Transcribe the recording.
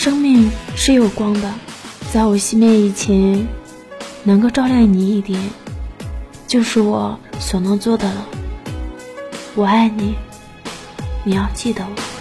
生命是有光的在我熄灭以前能够照亮你一点就是我所能做的了。我爱你你要记得我。